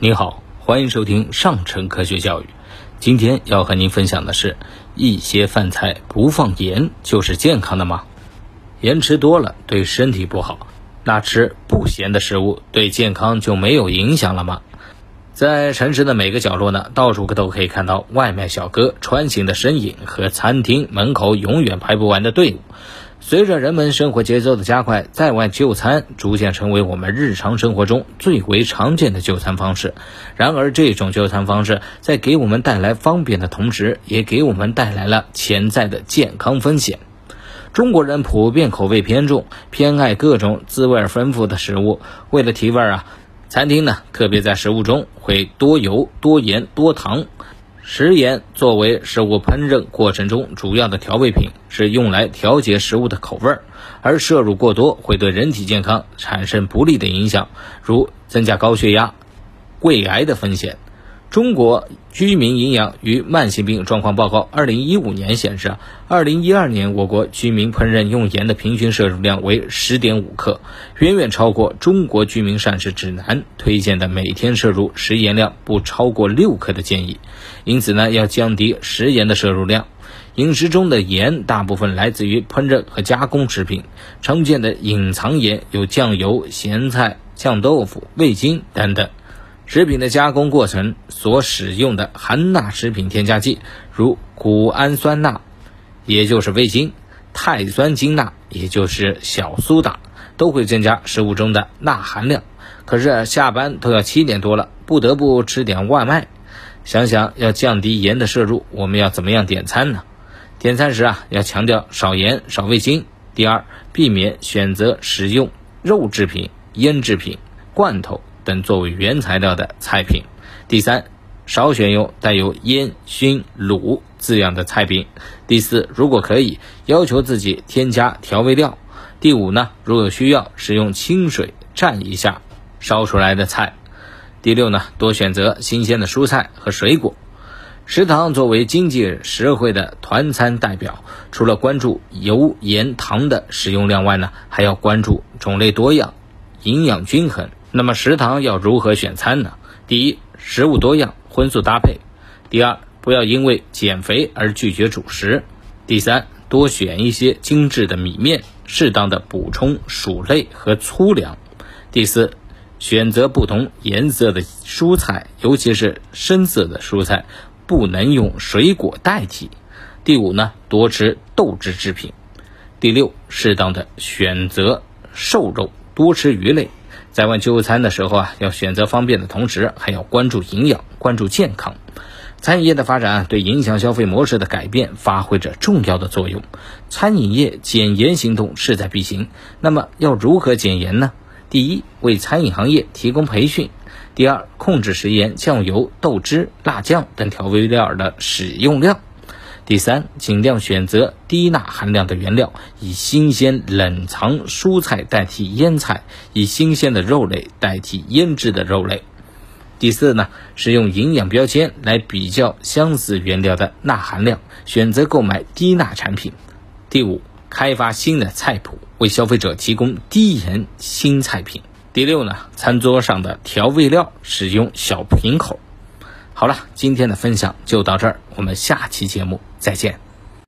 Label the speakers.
Speaker 1: 您好，欢迎收听上乘科学教育。今天要和您分享的是，一些饭菜不放盐就是健康的吗？盐吃多了对身体不好，那吃不咸的食物对健康就没有影响了吗？在城市的每个角落呢，到处都可以看到外卖小哥穿行的身影和餐厅门口永远排不完的队伍。随着人们生活节奏的加快，在外就餐逐渐成为我们日常生活中最为常见的就餐方式。然而，这种就餐方式在给我们带来方便的同时，也给我们带来了潜在的健康风险。中国人普遍口味偏重，偏爱各种滋味丰富的食物。为了提味儿啊，餐厅呢特别在食物中会多油、多盐、多糖。食盐作为食物烹饪过程中主要的调味品，是用来调节食物的口味儿，而摄入过多会对人体健康产生不利的影响，如增加高血压、胃癌的风险。中国居民营养与慢性病状况报告二零一五年显示，二零一二年我国居民烹饪用盐的平均摄入量为十点五克，远远超过中国居民膳食指南推荐的每天摄入食盐量不超过六克的建议。因此呢，要降低食盐的摄入量。饮食中的盐大部分来自于烹饪和加工食品，常见的隐藏盐有酱油、咸菜、酱豆腐、味精等等。食品的加工过程所使用的含钠食品添加剂，如谷氨酸钠，也就是味精；碳酸氢钠，也就是小苏打，都会增加食物中的钠含量。可是下班都要七点多了，不得不吃点外卖。想想要降低盐的摄入，我们要怎么样点餐呢？点餐时啊，要强调少盐少味精。第二，避免选择使用肉制品、腌制品、罐头。等作为原材料的菜品。第三，少选用带有烟熏卤字样的菜品。第四，如果可以，要求自己添加调味料。第五呢，如有需要，使用清水蘸一下烧出来的菜。第六呢，多选择新鲜的蔬菜和水果。食堂作为经济实惠的团餐代表，除了关注油盐糖的使用量外呢，还要关注种类多样、营养均衡。那么食堂要如何选餐呢？第一，食物多样，荤素搭配；第二，不要因为减肥而拒绝主食；第三，多选一些精致的米面，适当的补充薯类和粗粮；第四，选择不同颜色的蔬菜，尤其是深色的蔬菜，不能用水果代替；第五呢，多吃豆制制品；第六，适当的选择瘦肉，多吃鱼类。在外就餐的时候啊，要选择方便的同时，还要关注营养、关注健康。餐饮业的发展对影响消费模式的改变发挥着重要的作用。餐饮业减盐行动势在必行。那么要如何减盐呢？第一，为餐饮行业提供培训；第二，控制食盐、酱油、豆汁、辣酱等调味料的使用量。第三，尽量选择低钠含量的原料，以新鲜冷藏蔬菜代替腌菜，以新鲜的肉类代替腌制的肉类。第四呢，使用营养标签来比较相似原料的钠含量，选择购买低钠产品。第五，开发新的菜谱，为消费者提供低盐新菜品。第六呢，餐桌上的调味料使用小瓶口。好了，今天的分享就到这儿，我们下期节目再见。